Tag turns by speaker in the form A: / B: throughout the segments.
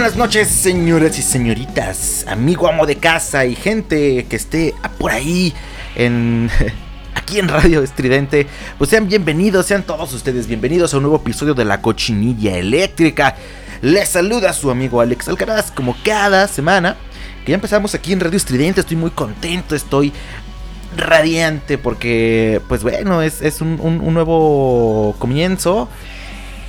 A: Buenas noches, señores y señoritas, amigo amo de casa y gente que esté por ahí en aquí en Radio Estridente. Pues sean bienvenidos, sean todos ustedes bienvenidos a un nuevo episodio de La Cochinilla Eléctrica. Les saluda su amigo Alex Alcaraz como cada semana. Que ya empezamos aquí en Radio Estridente, estoy muy contento, estoy radiante porque pues bueno, es, un nuevo comienzo.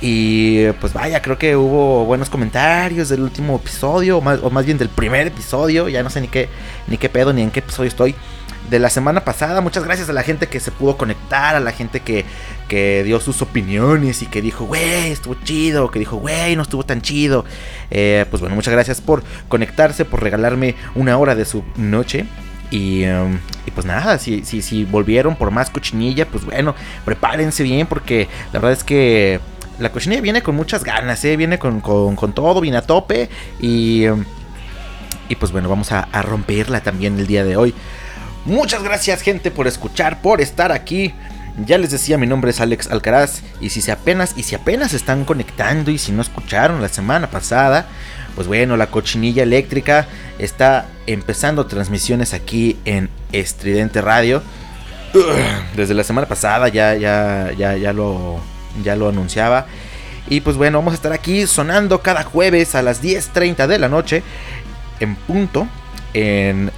A: Y pues vaya, creo que hubo buenos comentarios del último episodio, o más, bien del primer episodio, ya no sé ni qué, ni qué pedo, ni en qué episodio estoy. De la semana pasada, muchas gracias a la gente que se pudo conectar, a la gente que, que dio sus opiniones y que dijo, güey, estuvo chido, que dijo, güey, no estuvo tan chido. Eh, pues bueno, muchas gracias por conectarse, por regalarme una hora de su noche. Y, um, y, pues nada, si, si, si volvieron por más cochinilla, pues bueno, prepárense bien porque la verdad es que la cochinilla viene con muchas ganas, ¿eh? viene con, todo, viene a tope. Y, y pues bueno, vamos a, romperla también el día de hoy. Muchas gracias gente por escuchar, por estar aquí. Ya les decía, mi nombre es Alex Alcaraz y si se apenas y si apenas están conectando y si no escucharon la semana pasada, pues bueno, la cochinilla eléctrica está empezando transmisiones aquí en Estridente Radio. Desde la semana pasada ya ya ya ya lo ya lo anunciaba. Y pues bueno, vamos a estar aquí sonando cada jueves a las 10.30 de la noche en punto en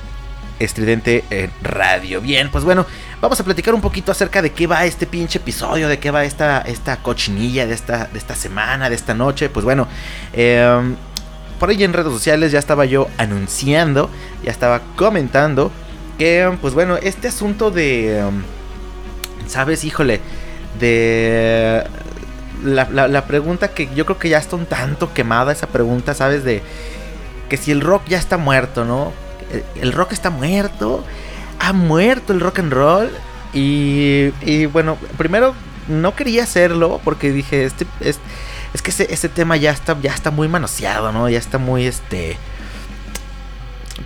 A: Estridente Radio. Bien, pues bueno, vamos a platicar un poquito acerca de qué va este pinche episodio, de qué va esta, esta cochinilla de esta, de esta semana, de esta noche. Pues bueno, em, por ahí en redes sociales ya estaba yo anunciando, ya estaba comentando que, pues bueno, este asunto de... Em, ¿Sabes? Híjole de la, pregunta que yo creo que ya está un tanto quemada, esa pregunta, ¿sabes? De que si el rock ya está muerto, ¿no? El, rock está muerto, ha muerto el rock and roll. Y, y bueno, primero no quería hacerlo porque dije, este, es, es que ese, ese tema ya está, ya está muy manoseado, ¿no? Ya está muy, este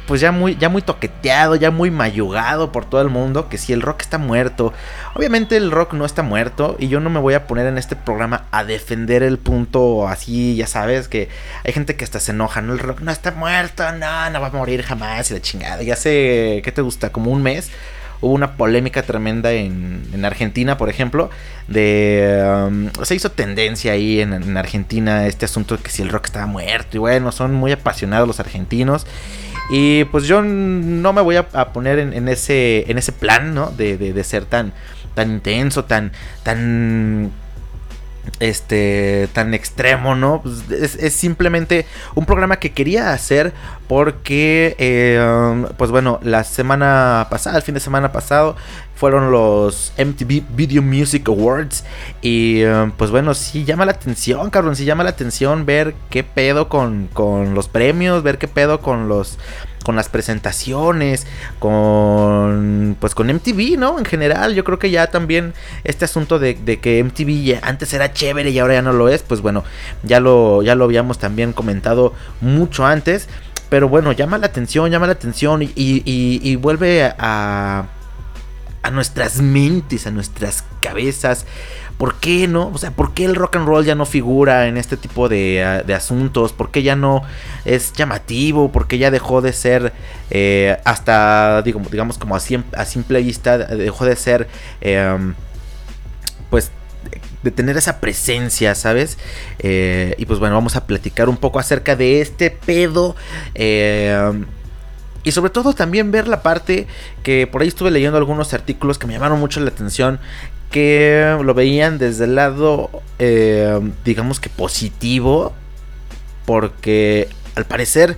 A: pues ya muy, ya muy toqueteado, ya muy mayugado por todo el mundo, que si el rock está muerto. Obviamente el rock no está muerto y yo no me voy a poner en este programa a defender el punto así, ya sabes, que hay gente que hasta se enoja, no, el rock no está muerto, no, no va a morir jamás y la chingada. Ya sé, ¿qué te gusta? Como un mes hubo una polémica tremenda en, en Argentina, por ejemplo, de... Um, se hizo tendencia ahí en, en, Argentina este asunto de que si el rock estaba muerto y bueno, son muy apasionados los argentinos y pues yo no me voy a, poner en, ese, en ese plan, ¿no? De, de, ser tan, tan intenso, tan, tan este tan extremo, ¿no? Pues es, simplemente un programa que quería hacer porque, eh, pues bueno, la semana pasada, el fin de semana pasado, fueron los MTV Video Music Awards y eh, pues bueno, sí llama la atención, cabrón, sí llama la atención ver qué pedo con, con los premios, ver qué pedo con los con las presentaciones, con pues con MTV, ¿no? En general, yo creo que ya también este asunto de, que MTV antes era chévere y ahora ya no lo es, pues bueno, ya lo, ya lo habíamos también comentado mucho antes. Pero bueno, llama la atención, llama la atención y, y vuelve a, a nuestras mentes, a nuestras cabezas, ¿Por qué no? O sea, ¿por qué el rock and roll ya no figura en este tipo de, ah, asuntos? ¿Por qué ya no es llamativo? ¿Por qué ya dejó de ser eh, hasta, digamos, como a, simple vista, dejó de ser, em, pues, de tener esa presencia, ¿sabes? Eh, y pues bueno, vamos a platicar un poco acerca de este pedo. Eh, Y sobre todo también ver la parte que por ahí estuve leyendo algunos artículos que me llamaron mucho la atención, que lo veían desde el lado, eh, digamos que positivo, porque al parecer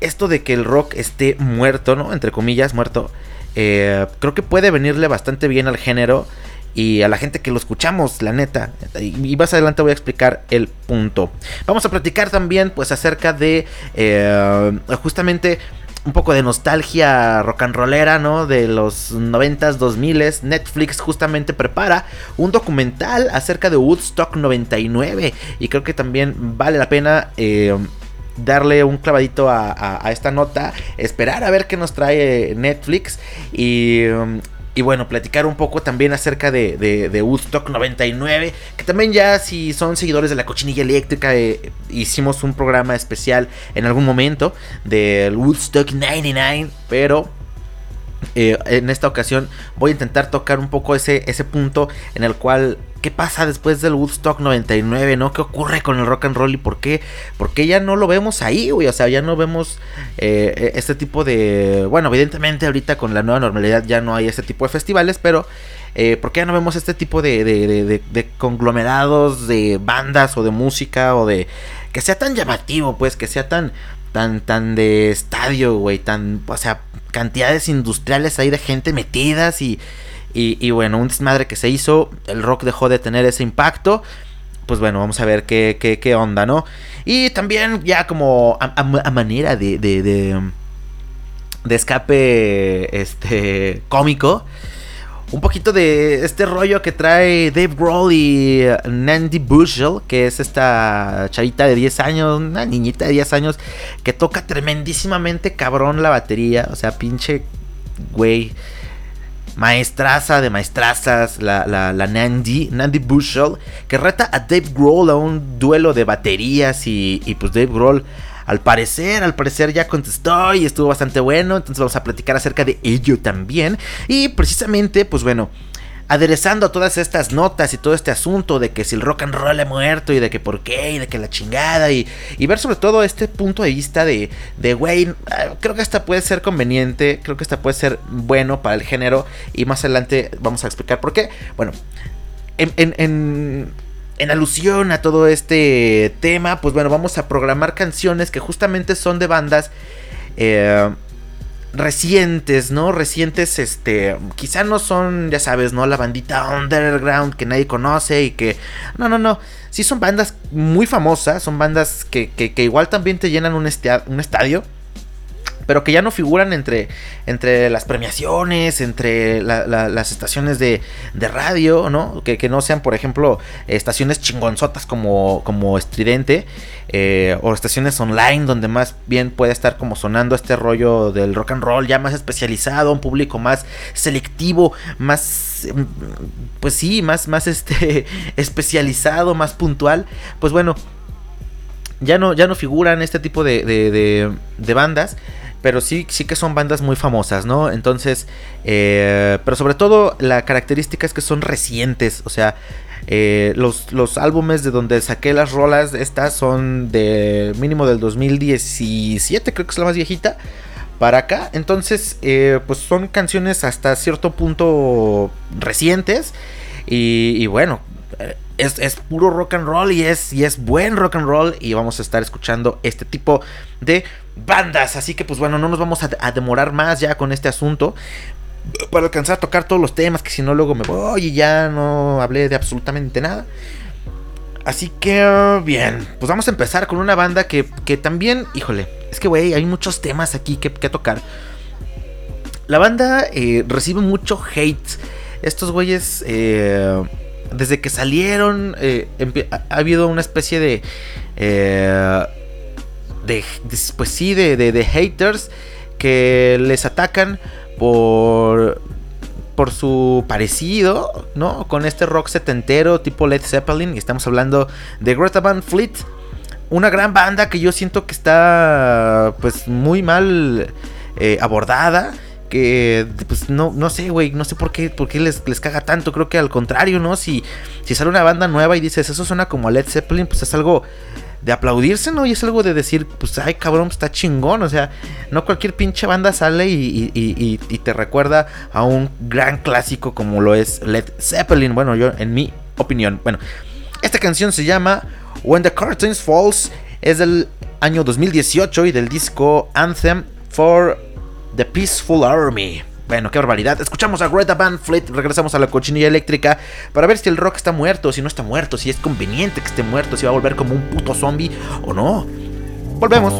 A: esto de que el rock esté muerto, ¿no? Entre comillas, muerto, eh, creo que puede venirle bastante bien al género y a la gente que lo escuchamos, la neta. Y más adelante voy a explicar el punto. Vamos a platicar también, pues, acerca de eh, justamente un poco de nostalgia rock and rollera, ¿no? De los 90s, 2000s. Netflix justamente prepara un documental acerca de Woodstock 99. Y creo que también vale la pena. Eh, darle un clavadito a, esta nota, esperar a ver qué nos trae Netflix y, y bueno, platicar un poco también acerca de, de, Woodstock 99, que también ya si son seguidores de la cochinilla eléctrica, eh, hicimos un programa especial en algún momento del Woodstock 99, pero eh, en esta ocasión voy a intentar tocar un poco ese, ese punto en el cual qué pasa después del Woodstock 99, ¿no? ¿Qué ocurre con el rock and roll y por qué? ¿Por qué ya no lo vemos ahí, güey? O sea, ya no vemos eh, este tipo de... Bueno, evidentemente ahorita con la nueva normalidad ya no hay este tipo de festivales, pero... Eh, ¿Por qué ya no vemos este tipo de, de, de, conglomerados de bandas o de música o de... Que sea tan llamativo, pues, que sea tan... Tan, tan de estadio, güey, tan, o sea, cantidades industriales ahí de gente metidas y, y, bueno, un desmadre que se hizo, el rock dejó de tener ese impacto. Pues bueno, vamos a ver qué, qué, qué onda, ¿no? Y también ya como a, manera de, de, de, de, escape este, cómico, un poquito de este rollo que trae Dave Grohl y Nandy Bushell, que es esta chavita de 10 años, una niñita de 10 años, que toca tremendísimamente cabrón la batería, o sea, pinche güey maestraza de maestrazas, la, la, la Nandy, Nandy que reta a Dave Grohl a un duelo de baterías y, y pues Dave Grohl al parecer, al parecer ya contestó y estuvo bastante bueno, entonces vamos a platicar acerca de ello también y precisamente pues bueno, aderezando todas estas notas y todo este asunto de que si el rock and roll ha muerto y de que por qué y de que la chingada y, y ver sobre todo este punto de vista de, de güey, ah, creo que esta puede ser conveniente, creo que esta puede ser bueno para el género y más adelante vamos a explicar por qué. Bueno, en, en, en alusión a todo este tema, pues bueno, vamos a programar canciones que justamente son de bandas. Eh, recientes, ¿no? Recientes, este, quizá no son, ya sabes, ¿no? La bandita underground que nadie conoce y que, no, no, no, sí son bandas muy famosas, son bandas que, que, igual también te llenan un estadio pero que ya no figuran entre, entre las premiaciones, entre las estaciones de, de radio, ¿no? Que, que, no sean, por ejemplo, estaciones chingonzotas como, como Estridente, eh, o estaciones online donde más bien puede estar como sonando este rollo del rock and roll, ya más especializado, un público más selectivo, más, pues sí, más, más este, especializado, más puntual, pues bueno. Ya no, ya no figuran este tipo de, de, de bandas pero sí, sí que son bandas muy famosas, ¿no? Entonces, eh, pero sobre todo la característica es que son recientes, o sea, eh, los, los, álbumes de donde saqué las rolas, estas son de mínimo del 2017, creo que es la más viejita, para acá. Entonces, eh, pues son canciones hasta cierto punto recientes. Y, y bueno, es, puro rock and roll y es, y es buen rock and roll. Y vamos a estar escuchando este tipo de bandas. Así que pues bueno, no nos vamos a, demorar más ya con este asunto. Para alcanzar a tocar todos los temas, que si no luego me voy y ya no hablé de absolutamente nada. Así que bien, pues vamos a empezar con una banda que, que también, híjole, es que güey, hay muchos temas aquí que, que tocar. La banda eh, recibe mucho hate. Estos güeyes... Eh, desde que salieron, eh, ha habido una especie de, de, pues sí, de, de, haters que les atacan por, por su parecido, ¿no? Con este rock setentero tipo Led Zeppelin. Y estamos hablando de Greta Van Fleet. Una gran banda que yo siento que está pues muy mal eh, abordada que pues no, no sé, güey, no sé por qué, por qué les, les caga tanto, creo que al contrario, ¿no? Si, si sale una banda nueva y dices, eso suena como Led Zeppelin, pues es algo
B: de aplaudirse, ¿no? Y es algo de decir, pues, ay, cabrón, está chingón. O sea, no cualquier pinche banda sale y, y, te recuerda a un gran clásico como lo es Led Zeppelin. Bueno, yo, en mi opinión. Bueno, esta canción se llama When the Curtains Falls. Es del año 2018 y del disco Anthem for the Peaceful Army. Bueno, qué barbaridad. Escuchamos a Greta Van Fleet, regresamos a la cochinilla eléctrica para ver si el rock está muerto, si no está muerto, si es conveniente que esté muerto, si va a volver como un puto zombie o no. Volvemos.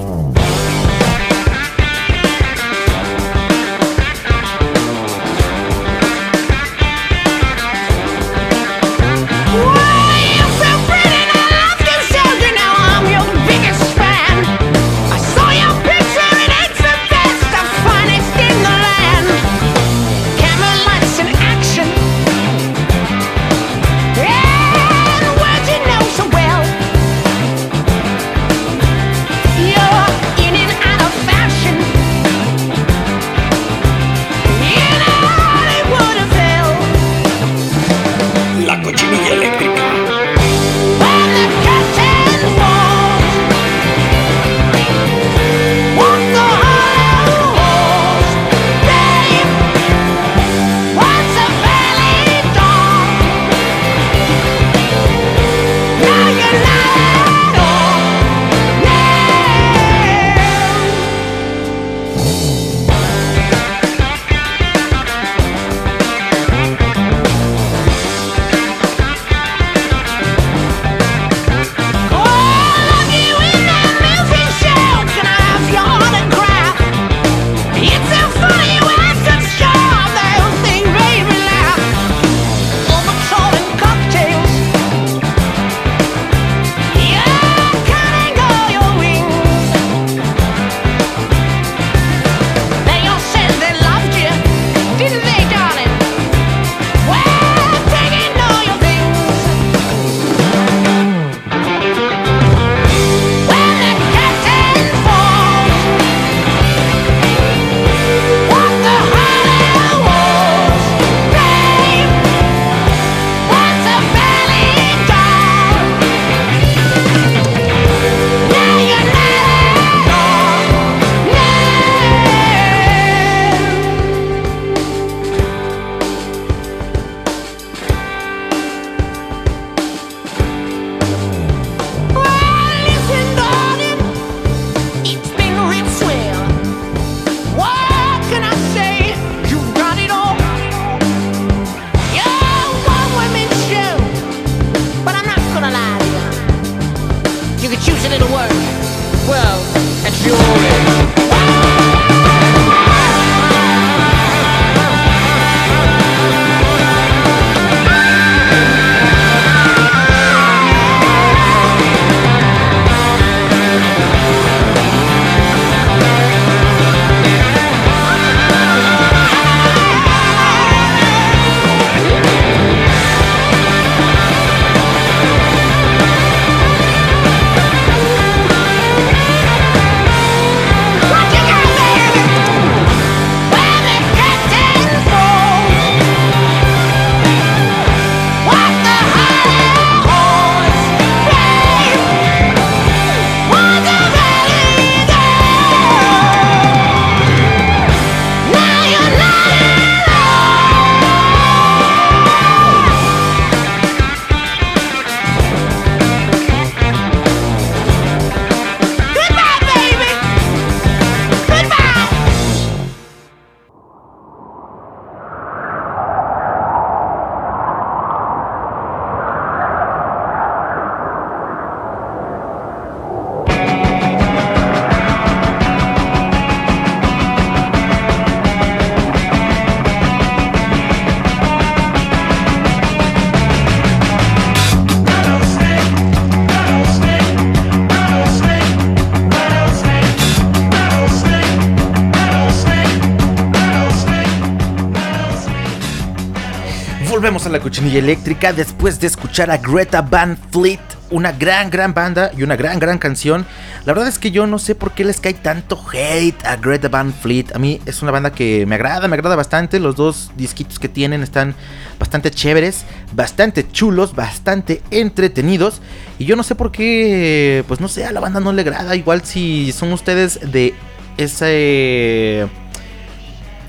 B: Cochinilla eléctrica después de escuchar a Greta Van Fleet
A: una gran, gran banda y una gran, gran canción. La verdad es que yo no sé por qué les cae tanto hate a Greta Van Fleet. A mí es una banda que me agrada, me agrada bastante. Los dos disquitos que tienen están bastante chéveres, bastante chulos, bastante entretenidos. Y yo no sé por qué, pues no sé, a la banda no le agrada. Igual si son ustedes de ese...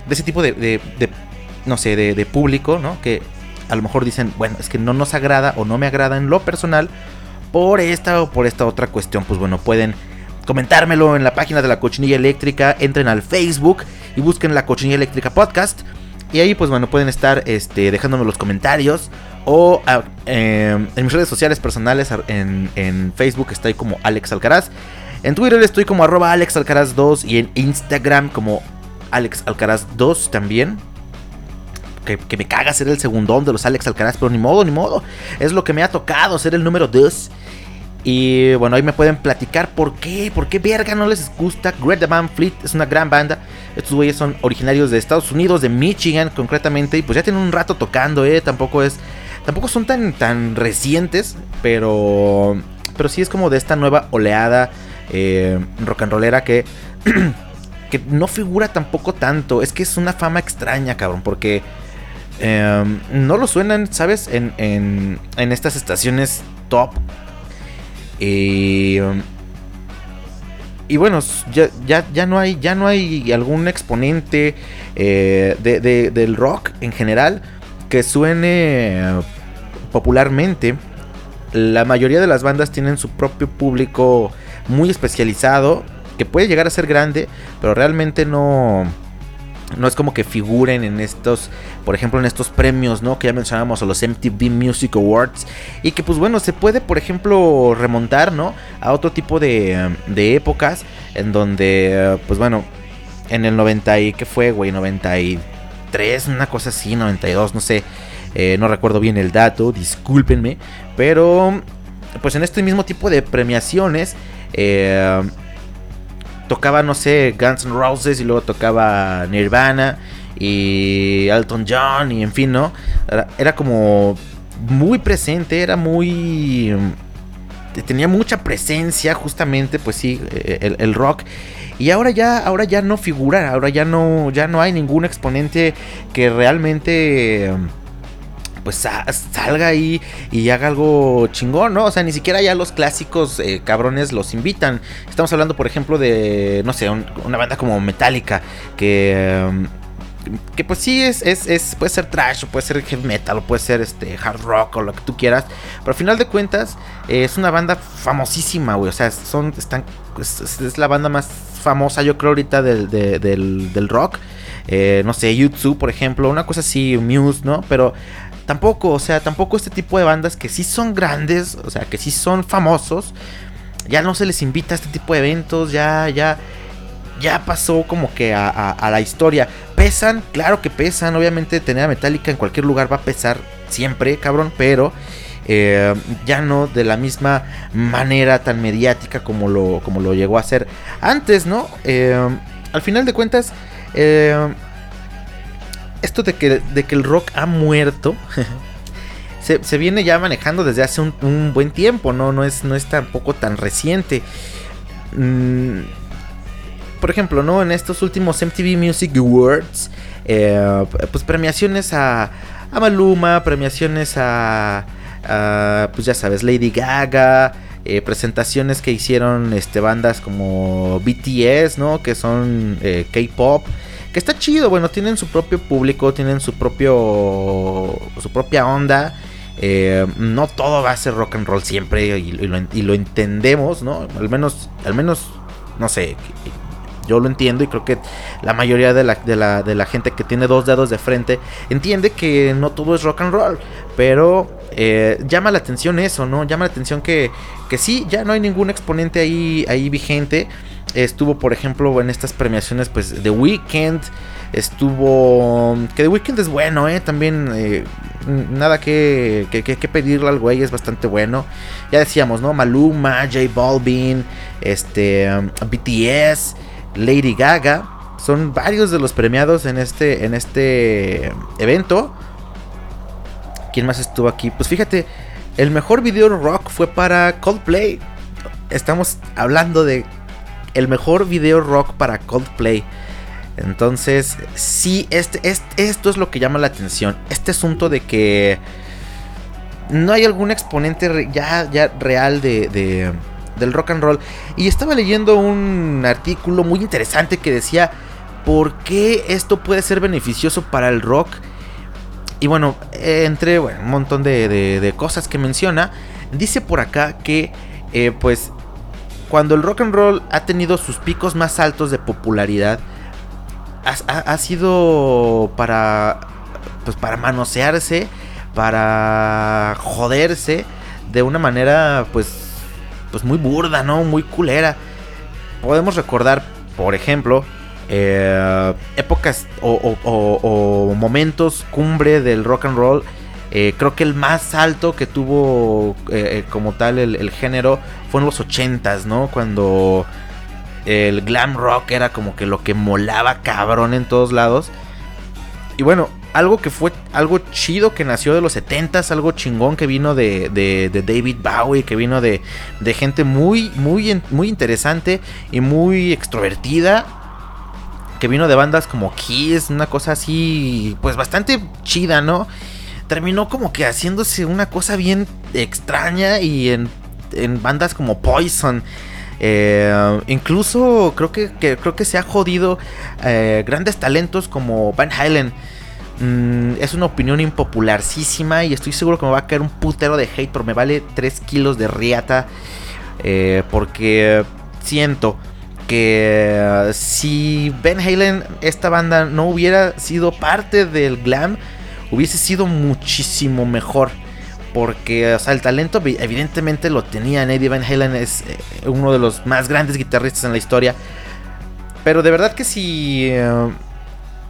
A: De ese tipo de, no sé, de, de público, ¿no? Que a lo mejor dicen, bueno, es que no nos agrada o no me agrada en lo personal por esta o por esta otra cuestión, pues bueno, pueden comentármelo en la página de la Cochinilla Eléctrica, entren al Facebook y busquen la Cochinilla Eléctrica Podcast. Y ahí pues bueno, pueden estar este, dejándome los comentarios. O ah, em, en mis redes sociales personales, en, en, Facebook estoy como Alex Alcaraz. En Twitter estoy como arroba Alex Alcaraz 2 y en Instagram como Alex Alcaraz 2 también que, me caga ser el segundón de los Alex Alcaraz, pero ni modo, ni modo. Es lo que me ha tocado, ser el número 2. Y bueno, ahí me pueden platicar por qué, por qué verga no les gusta. Greta Van Fleet es una gran banda. Estos güeyes son originarios de Estados Unidos, de Michigan concretamente. Y pues ya tienen un rato tocando, eh. Tampoco es. Tampoco son tan, tan recientes. Pero. Pero sí es como de esta nueva oleada eh, rock and rollera que. que no figura tampoco tanto. Es que es una fama extraña, cabrón. Porque Em, no lo suenan, ¿sabes? En, en, en estas estaciones top. Y, y bueno, ya, ya, ya, no hay, ya no hay algún exponente eh, de, del rock en general que suene popularmente. La mayoría de las bandas tienen su propio público muy especializado, que puede llegar a ser grande, pero realmente no no es como que figuren en estos, por ejemplo, en estos premios, ¿no? Que ya mencionábamos, o los MTV Music Awards. Y que pues bueno, se puede, por ejemplo, remontar, ¿no? A otro tipo de, de épocas en donde, pues bueno, en el 90 y, ¿qué fue, güey? 93, una cosa así, 92, no sé. Eh, no recuerdo bien el dato, discúlpenme. Pero, pues en este mismo tipo de premiaciones... Eh, tocaba, no sé, Guns N' Roses y luego tocaba Nirvana y Elton John y en fin, ¿no? Era, como muy presente, era muy... Tenía mucha presencia justamente, pues sí, el, el rock. Y ahora ya, ahora ya no figura, ahora ya no, ya no hay ningún exponente que realmente pues salga ahí y haga algo chingón, ¿no? O sea, ni siquiera ya los clásicos eh, cabrones los invitan. Estamos hablando, por ejemplo, de, no sé, una banda como Metallica, que... Em, que pues sí es, es, puede ser trash o puede ser heavy metal o puede ser este hard rock o lo que tú quieras pero al final de cuentas eh, es una banda famosísima güey o sea son están es, la banda más famosa yo creo ahorita del, del, rock eh, no sé YouTube por ejemplo una cosa así Muse no pero tampoco, o sea, tampoco este tipo de bandas que sí son grandes, o sea, que sí son famosos, ya no se les invita a este tipo de eventos, ya, ya, ya pasó como que a, la historia. Pesan, claro que pesan, obviamente tener a Metallica en cualquier lugar va a pesar siempre, cabrón, pero... Eh, ya no de la misma manera tan mediática como lo, como lo llegó a hacer antes, ¿no? Eh, al final de cuentas, eh, esto de que, de que el rock ha muerto se, viene ya manejando desde hace un, buen tiempo, ¿no? No es, no es tampoco tan reciente. Mm, por ejemplo, ¿no? En estos últimos MTV Music Awards, eh, pues premiaciones a, a Maluma, premiaciones a, pues ya sabes, Lady Gaga. Eh, presentaciones que hicieron este, bandas como BTS, ¿no? Que son eh, K-pop que está chido, bueno, tienen su propio público, tienen su propio su propia onda. Eh, no todo va a ser rock and roll siempre y, lo, entendemos, ¿no? Al menos, al menos, no sé, yo lo entiendo y creo que la mayoría de la, de la, de la gente que tiene dos dedos de frente entiende que no todo es rock and roll, pero eh, llama la atención eso, ¿no? Llama la atención que, que sí, ya no hay ningún exponente ahí, ahí vigente. Estuvo, por ejemplo, en estas premiaciones, pues, The Weeknd. Estuvo. Que The Weeknd es bueno, ¿eh? También. Eh, nada que, que, pedirle al güey, es bastante bueno. Ya decíamos, ¿no? Maluma, J Balvin, este, BTS, Lady Gaga. Son varios de los premiados en este, en este evento. ¿Quién más estuvo aquí? Pues fíjate, el mejor video rock fue para Coldplay. Estamos hablando de el mejor video rock para Coldplay. Entonces, sí, este, esto es lo que llama la atención. Este asunto de que no hay algún exponente ya, ya real de, del rock and roll. Y estaba leyendo un artículo muy interesante que decía por qué esto puede ser beneficioso para el rock. Y bueno, entre un montón de, cosas que menciona, dice por acá que eh, pues cuando el rock and roll ha tenido sus picos más altos de popularidad, ha, sido para, pues para manosearse, para joderse de una manera, pues, pues muy burda, ¿no? Muy culera. Podemos recordar, por ejemplo, eh, épocas o, momentos cumbre del rock and roll. Eh, creo que el más alto que tuvo eh, como tal el, género fue en los 80s, ¿no? Cuando el glam rock era como que lo que molaba cabrón en todos lados. Y bueno, algo que fue algo chido que nació de los 70s, algo chingón que vino de, de, David Bowie, que vino de, de gente muy, muy, muy interesante y muy extrovertida. Que vino de bandas como Kiss, una cosa así, pues bastante chida, ¿no? Terminó como que haciéndose una cosa bien extraña y en, en bandas como Poison eh, incluso creo que, creo que se ha jodido eh, grandes talentos como Van Halen. Mm, es una opinión impopularísima y estoy seguro que me va a caer un putero de hate, pero me vale 3 kilos de riata. Eh, porque siento que si Van Halen, esta banda, no hubiera sido parte del glam, hubiese sido muchísimo mejor. Porque, o sea, el talento evidentemente lo tenía. Eddie Van Halen es eh, uno de los más grandes guitarristas en la historia. Pero de verdad que si... Eh,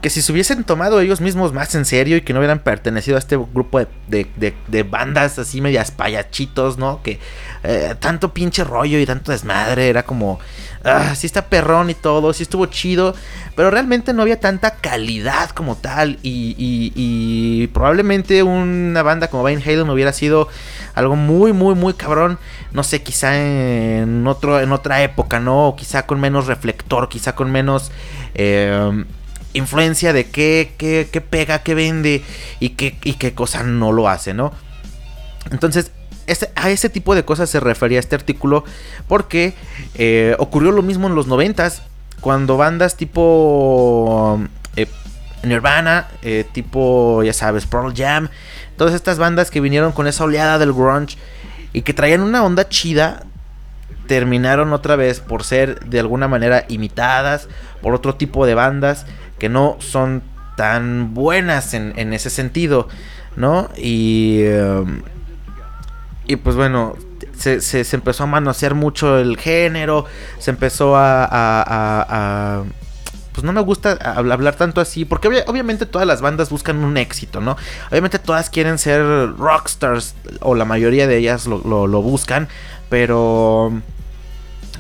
A: que si se hubiesen tomado ellos mismos más en serio y que no hubieran pertenecido a este grupo de, bandas así medias payachitos, ¿no? Que eh, tanto pinche rollo y tanto desmadre era como ah, sí está perrón y todo, sí estuvo chido, pero realmente no había tanta calidad como tal y, probablemente una banda como Van Halen hubiera sido algo muy, muy, muy cabrón, no sé, quizá en, otro, en otra época, ¿no? O quizá con menos reflector, quizá con menos... Eh, influencia de qué, qué, qué, pega, qué vende y qué, y qué cosa no lo hace, ¿no? Entonces, a ese tipo de cosas se refería este artículo porque eh, ocurrió lo mismo en los noventas cuando bandas tipo eh, Nirvana, eh, tipo, ya sabes, Pearl Jam, todas estas bandas que vinieron con esa oleada del grunge y que traían una onda chida, terminaron otra vez por ser de alguna manera imitadas por otro tipo de bandas que no son tan buenas en, ese sentido, ¿no? Y... Y pues bueno, se, se, empezó a manosear mucho el género, se empezó a, pues no me gusta hablar tanto así, porque obviamente todas las bandas buscan un éxito, ¿no? Obviamente todas quieren ser rockstars, o la mayoría de ellas lo, lo buscan, pero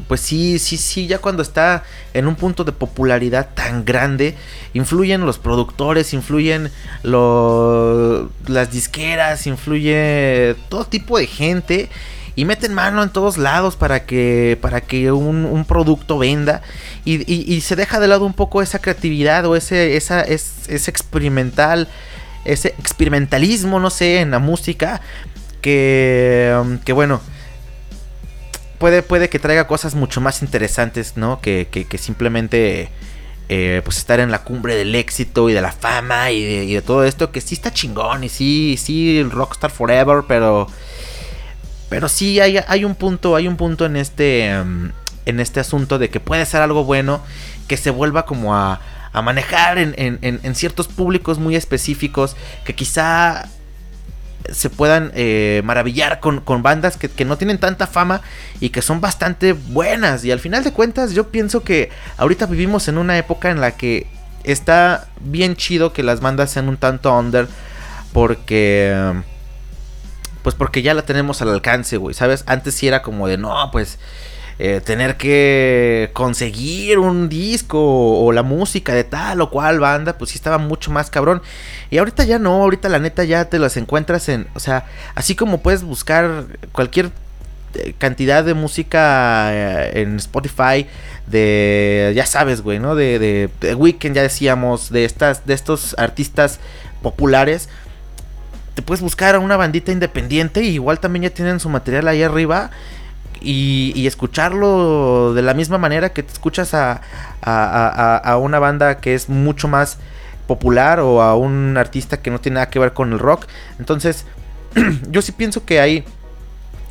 A: pues sí, sí, sí, ya cuando está en un punto de popularidad tan grande, influyen los productores, influyen las disqueras, influye todo tipo de gente y meten mano en todos lados para que, para que un, producto venda y, se deja de lado un poco esa creatividad o ese, esa, ese experimental, ese experimentalismo, no sé, en la música que, que bueno puede, puede que traiga cosas mucho más interesantes, ¿no? Que, que, simplemente eh, pues estar en la cumbre del éxito y de la fama y de, todo esto, que sí está chingón y sí, sí, Rockstar Forever, pero... Pero sí hay, hay un punto, hay un punto en este, mm, en este asunto de que puede ser algo bueno que se vuelva como a, a manejar en, en, en, ciertos públicos muy específicos que quizá se puedan eh, maravillar con, bandas que, no tienen tanta fama y que son bastante buenas. Y al final de cuentas yo pienso que ahorita vivimos en una época en la que está bien chido que las bandas sean un tanto under porque... Pues porque ya la tenemos al alcance, güey, ¿sabes? Antes sí era como de, no, pues... eh, tener que conseguir un disco o, la música de tal o cual banda, pues sí estaba mucho más cabrón. Y ahorita ya no, ahorita la neta ya te las encuentras en, o sea, así como puedes buscar cualquier eh, cantidad de música eh, en Spotify de ya sabes güey no de, de, de, Weekend ya decíamos de estas de estos artistas populares te puedes buscar a una bandita independiente y igual también ya tienen su material ahí arriba y, escucharlo de la misma manera que te escuchas a, a, una banda que es mucho más popular o a un artista que no tiene nada que ver con el rock. Entonces, yo sí pienso que hay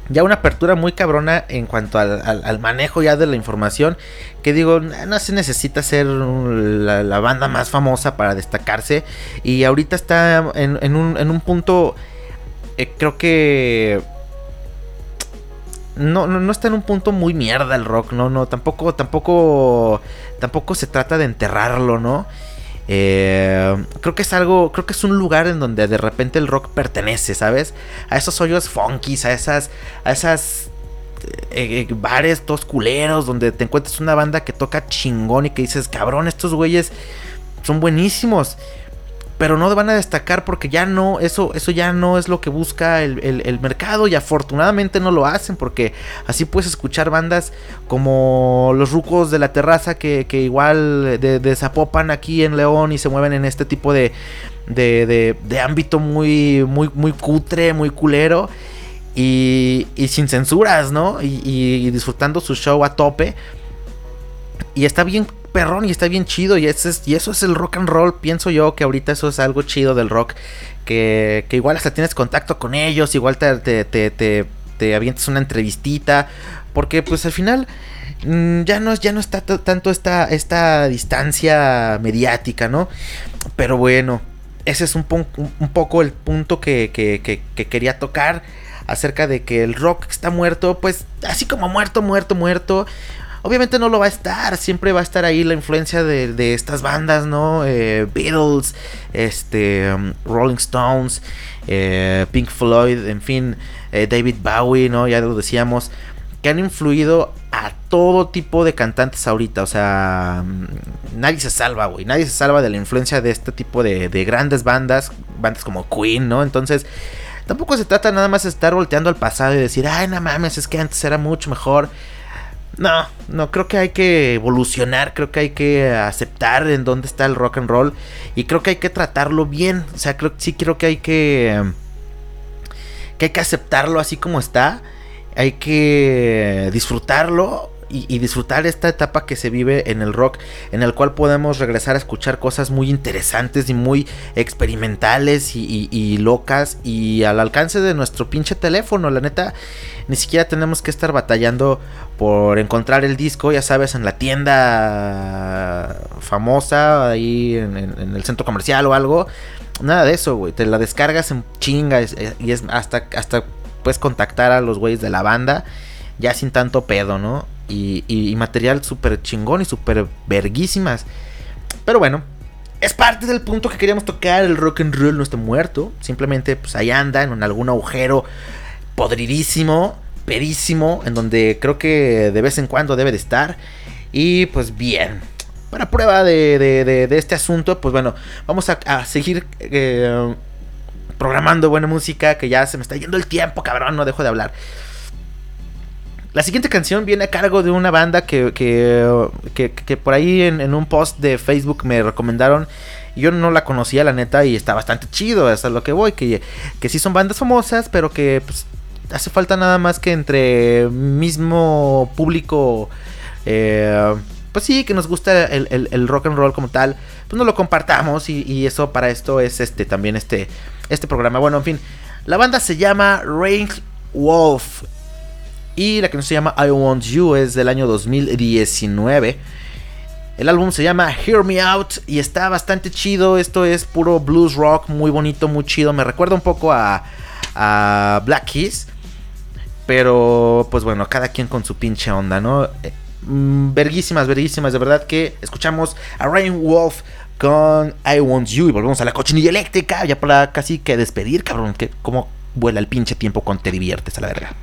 A: ya una apertura muy cabrona en cuanto al, manejo ya de la información. Que digo, no se necesita ser la, banda más famosa para destacarse. Y ahorita está en, un, en un, punto, eh, creo que no, no, está en un punto muy mierda el rock, no, no, tampoco, tampoco, tampoco se trata de enterrarlo, ¿no? Eh, creo que es algo, creo que es un lugar en donde de repente el rock pertenece, ¿sabes? A esos hoyos funkies, a esas, a esas eh, eh, bares todos culeros donde te encuentras una banda que toca chingón y que dices, cabrón, estos güeyes son buenísimos pero no van a destacar porque ya no, eso, eso ya no es lo que busca el, mercado y afortunadamente no lo hacen porque así puedes escuchar bandas como los rucos de la terraza que, igual desapopan aquí en León y se mueven en este tipo de, de, de, ámbito muy, muy, muy cutre, muy culero. Y, y sin censuras, ¿no? Y, y disfrutando su show a tope. Y está bien perrón y está bien chido. Y, es, y eso es el rock and roll. Pienso yo que ahorita eso es algo chido del rock. Que, que igual hasta tienes contacto con ellos. Igual te, te, te, te, avientas una entrevistita. Porque pues al final mm, ya no, ya no está tanto esta, esta distancia mediática, ¿no? Pero bueno, ese es un, un poco el punto que, que, que, quería tocar acerca de que el rock está muerto, pues así como muerto, muerto, muerto. Obviamente no lo va a estar, siempre va a estar ahí la influencia de, estas bandas, ¿no? Eh, Beatles, este, um, Rolling Stones, eh, Pink Floyd, en fin, eh, David Bowie, ¿no? Ya lo decíamos, que han influido a todo tipo de cantantes ahorita, o sea, mm, nadie se salva, güey, nadie se salva de la influencia de este tipo de, de grandes bandas, bandas como Queen, ¿no? Entonces... Tampoco se trata nada más de estar volteando al pasado y decir, ay, no mames, es que antes era mucho mejor. No, no, creo que hay que evolucionar, creo que hay que aceptar en dónde está el rock and roll y creo que hay que tratarlo bien, o sea, creo, sí creo que hay que que hay que aceptarlo así como está, hay que disfrutarlo y, disfrutar esta etapa que se vive en el rock, en el cual podemos regresar a escuchar cosas muy interesantes y muy experimentales y, locas y al alcance de nuestro pinche teléfono. La neta, ni siquiera tenemos que estar batallando por encontrar el disco, ya sabes, en la tienda famosa, ahí en, el centro comercial o algo. Nada de eso, güey. Te la descargas en chinga y es hasta, hasta puedes contactar a los güeyes de la banda ya sin tanto pedo, ¿no? Y, material súper chingón y súper verguísimas. Pero bueno, es parte del punto que queríamos tocar. El rock and roll no está muerto. Simplemente pues ahí anda en algún agujero podridísimo, pedísimo, en donde creo que de vez en cuando debe de estar. Y pues bien. Para prueba de, este asunto, pues bueno, vamos a, seguir eh, programando buena música, que ya se me está yendo el tiempo, cabrón, no dejo de hablar. La siguiente canción viene a cargo de una banda que, que, por ahí en, un post de Facebook me recomendaron. Yo no la conocía, la neta, y está bastante chido, es a lo que voy. Que, que sí son bandas famosas, pero que pues, hace falta nada más que entre mismo público. Eh, pues sí, que nos gusta el, rock and roll como tal, pues no lo compartamos y, eso para esto es este también este, este programa. Bueno, en fin, la banda se llama Rain Wolf y la canción se llama I Want You es del año 2019. El álbum se llama Hear Me Out y está bastante chido. Esto es puro blues rock, muy bonito, muy chido. Me recuerda un poco a, Black Keys. Pero pues bueno, cada quien con su pinche onda, ¿no? Eh, mm, verguísimas, verguísimas. De verdad que escuchamos a Rain Wolf con I Want You y volvemos a la cochinilla eléctrica. Ya para casi que despedir, cabrón. Que como vuela el pinche tiempo cuando te diviertes a la verga.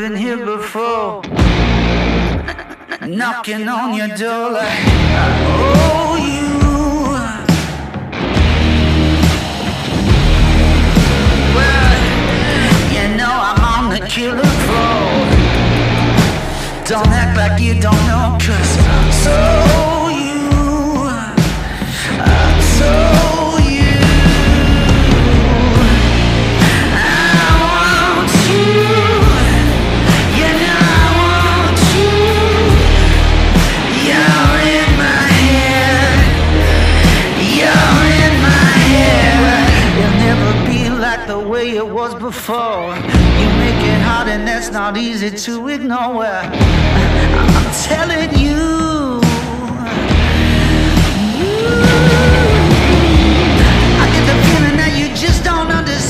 A: been here before.
C: Knocking on your door like I owe you. You know I'm on the killer flow Don't act like you don't know Cause so you I'm so way it was before. You make it hard and that's not easy to ignore. I'm telling you. Are you feeling that you just don't understand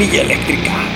C: I get
D: the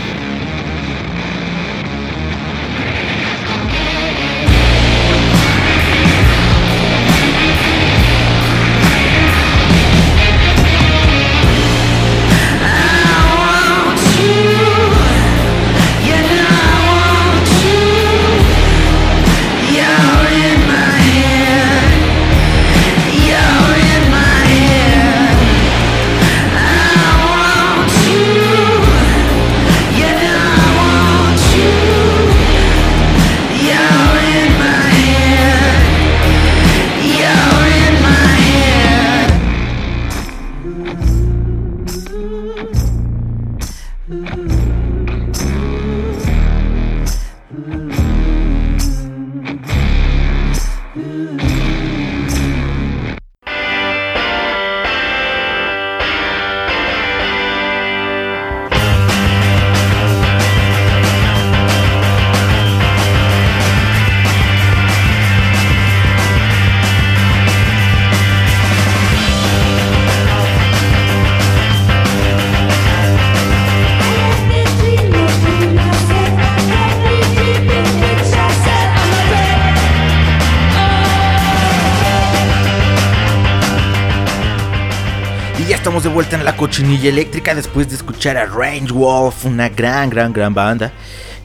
D: cochinilla eléctrica
A: después de escuchar a Range Wolf, una gran, gran, gran banda.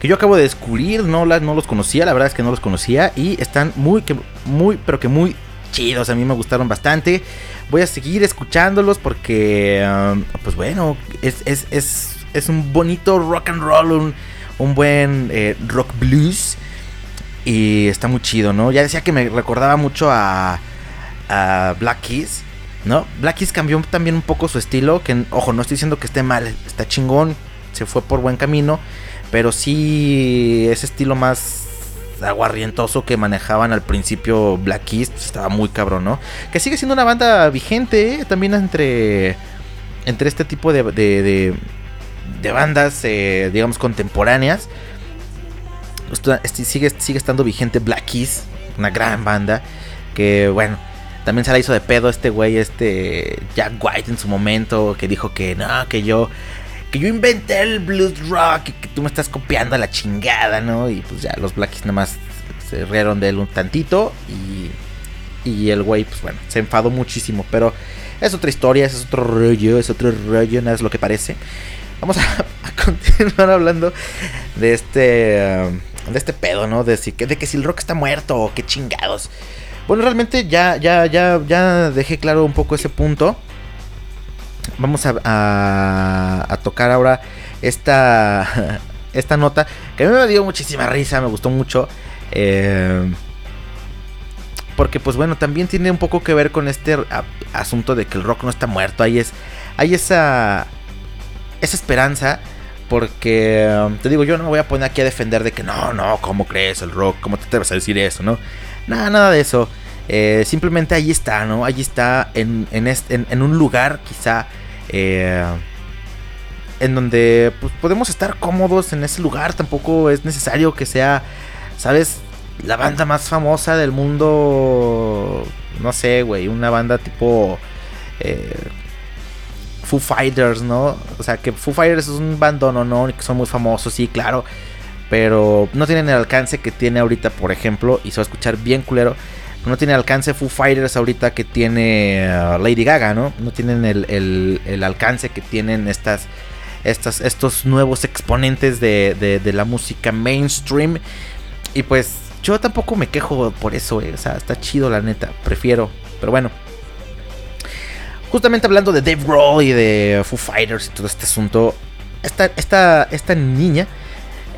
A: Que yo acabo de descubrir, no, la- no los conocía, la verdad es que no los conocía. Y están muy, muy, pero que muy chidos. A mí me gustaron bastante. Voy a seguir escuchándolos porque, um, pues bueno, es, es, es, es un bonito rock and roll, un, un buen eh, rock blues. Y está muy chido, ¿no? Ya decía que me recordaba mucho a, a Black Keys, ¿no? Black Keys cambió también un poco su estilo, que ojo, no estoy diciendo que esté mal, está chingón, se fue por buen camino, pero sí ese estilo más aguarrientoso que manejaban al principio Black Keys pues, estaba muy cabrón, ¿no? Que sigue siendo una banda vigente, ¿eh? también entre entre este tipo de, de, de- bandas, eh, digamos, contemporáneas. Esto- este, sigue, sigue estando vigente Black Keys, una gran banda. Que bueno, también se la hizo de pedo este güey, este Jack White en su momento, que dijo que no, que yo, que yo inventé el blues rock y que tú me estás copiando a la chingada, ¿no? Y pues ya los Black Keys nada más se rieron de él un tantito y, y el güey, pues bueno, se enfadó muchísimo, pero es otra historia, es otro rollo, es otro rollo, nada es lo que parece. Vamos a, continuar hablando de este um, de este pedo, ¿no? De, si, de que si el rock está muerto o qué chingados. Bueno, realmente ya, ya, ya, ya dejé claro un poco ese punto. Vamos a, tocar ahora esta, esta nota que a mí me dio muchísima risa, me gustó mucho. eh, porque pues bueno, también tiene un poco que ver con este asunto de que el rock no está muerto. Ahí es, hay esa, esa esperanza. Porque um, te digo, yo no me voy a poner aquí a defender de que no, no, ¿cómo crees el rock? ¿Cómo te atreves a decir eso, no? Nada, nada de eso. Eh, simplemente ahí está, ¿no? Ahí está en, en, en- un lugar quizá eh, en donde pues, podemos estar cómodos en ese lugar. Tampoco es necesario que sea, ¿sabes? La banda más famosa del mundo. No sé, güey. Una banda tipo... eh, Foo Fighters, ¿no? O sea, que Foo Fighters es un bandón, ¿no? que son muy famosos, sí, claro. Pero no tienen el alcance que tiene ahorita, por ejemplo, y se va a escuchar bien culero. no tiene alcance Foo Fighters ahorita que tiene uh, Lady Gaga, ¿no? No tienen el, alcance que tienen estas, estas, estos nuevos exponentes de, la música mainstream. Y pues yo tampoco me quejo por eso, eh. o sea, está chido la neta, prefiero. Pero bueno. Justamente hablando de Dave Grohl y de Foo Fighters y todo este asunto, esta, esta, esta niña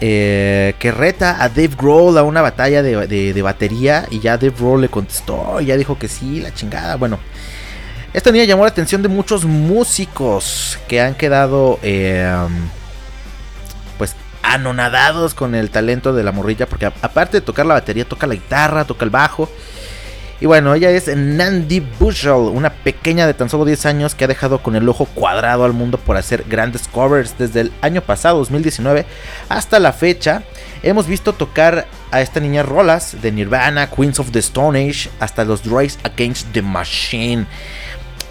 A: eh, que reta a Dave Grohl a una batalla de, batería y ya Dave Grohl le contestó y ya dijo que sí, la chingada. Bueno, esta niña llamó la atención de muchos músicos que han quedado eh, pues anonadados con el talento de la morrilla porque aparte de tocar la batería toca la guitarra, toca el bajo y bueno, ella es Nandy Bushell, una pequeña de tan solo 10 años que ha dejado con el ojo cuadrado al mundo por hacer grandes covers desde el año pasado, 2019, hasta la fecha. Hemos visto tocar a esta niña rolas de Nirvana, Queens of the Stone Age, hasta los Rise Against the Machine.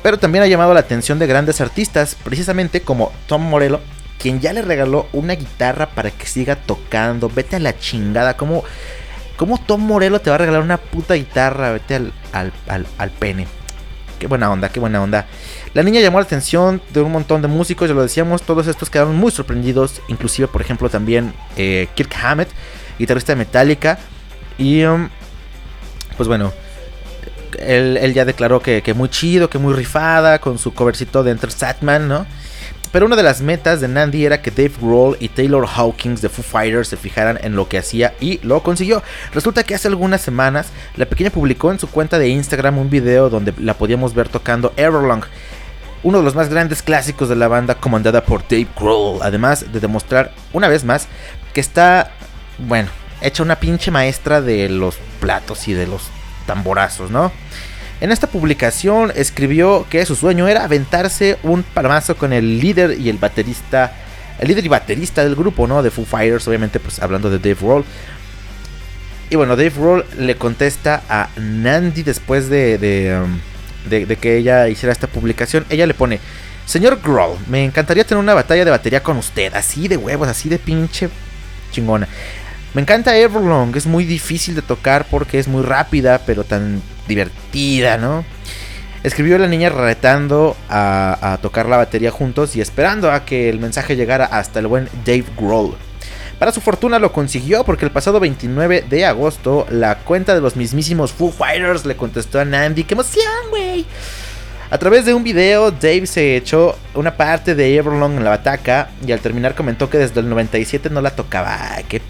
A: Pero también ha llamado la atención de grandes artistas, precisamente como Tom Morello, quien ya le regaló una guitarra para que siga tocando. Vete a la chingada, como ¿Cómo Tom Morello te va a regalar una puta guitarra? Vete al, pene. Qué buena onda, qué buena onda. La niña llamó la atención de un montón de músicos, ya lo decíamos, todos estos quedaron muy sorprendidos. Inclusive, por ejemplo, también eh, Kirk Hammett, guitarrista de Metallica. Y, um, pues bueno, él, ya declaró que, que, muy chido, que muy rifada, con su covercito de Enter Satman, ¿no? Pero una de las metas de Nandy era que Dave Grohl y Taylor Hawkins de Foo Fighters se fijaran en lo que hacía y lo consiguió. Resulta que hace algunas semanas la pequeña publicó en su cuenta de Instagram un video donde la podíamos ver tocando Everlong uno de los más grandes clásicos de la banda comandada por Dave Grohl, además de demostrar una vez más que está, bueno, hecha una pinche maestra de los platos y de los tamborazos, ¿no? En esta publicación escribió que su sueño era aventarse un palmazo con el líder y el baterista, el líder y baterista del grupo, ¿no? De Foo Fighters, obviamente, pues hablando de Dave Roll. Y bueno, Dave Roll le contesta a Nandy después de, um, de, de, que ella hiciera esta publicación. Ella le pone, señor Grohl, me encantaría tener una batalla de batería con usted, así de huevos, así de pinche chingona. Me encanta Everlong, es muy difícil de tocar porque es muy rápida, pero tan divertida, ¿no? Escribió la niña retando a, tocar la batería juntos y esperando a que el mensaje llegara hasta el buen Dave Grohl. Para su fortuna lo consiguió porque el pasado 29 de agosto la cuenta de los mismísimos Foo Fighters le contestó a Nandy, ¡qué emoción, güey! A través de un video, Dave se echó una parte de Everlong en la bataca y al terminar comentó que desde el 97 no la tocaba. Que